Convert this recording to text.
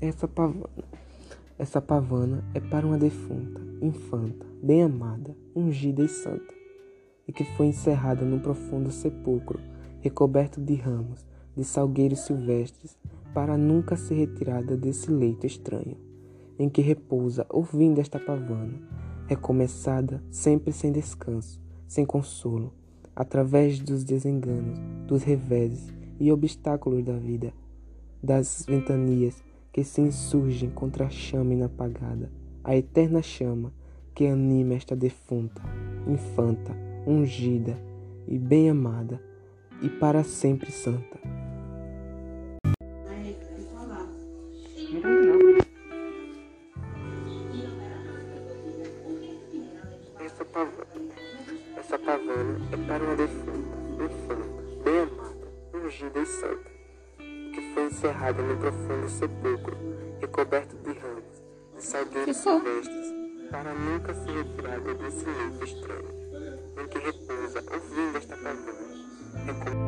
essa pavana? Essa pavana é para uma defunta, infanta, bem amada, ungida e santa, e que foi encerrada num profundo sepulcro, recoberto de ramos, de salgueiros silvestres, para nunca ser retirada desse leito estranho, em que repousa, ouvindo esta pavana, recomeçada, sempre sem descanso, sem consolo, através dos desenganos, dos reveses e obstáculos da vida, das ventanias que se insurgem contra a chama inapagada, a eterna chama que anima esta defunta, infanta, ungida e bem amada, e para sempre santa. Essa pavana, é para uma defunta, infanta, bem amada, ungida e santa, foi encerrada num profundo sepulcro e coberto de ramos, de salgueiros silvestres, para nunca ser retirado desse leito estranho, em que repousa o fim desta caverna.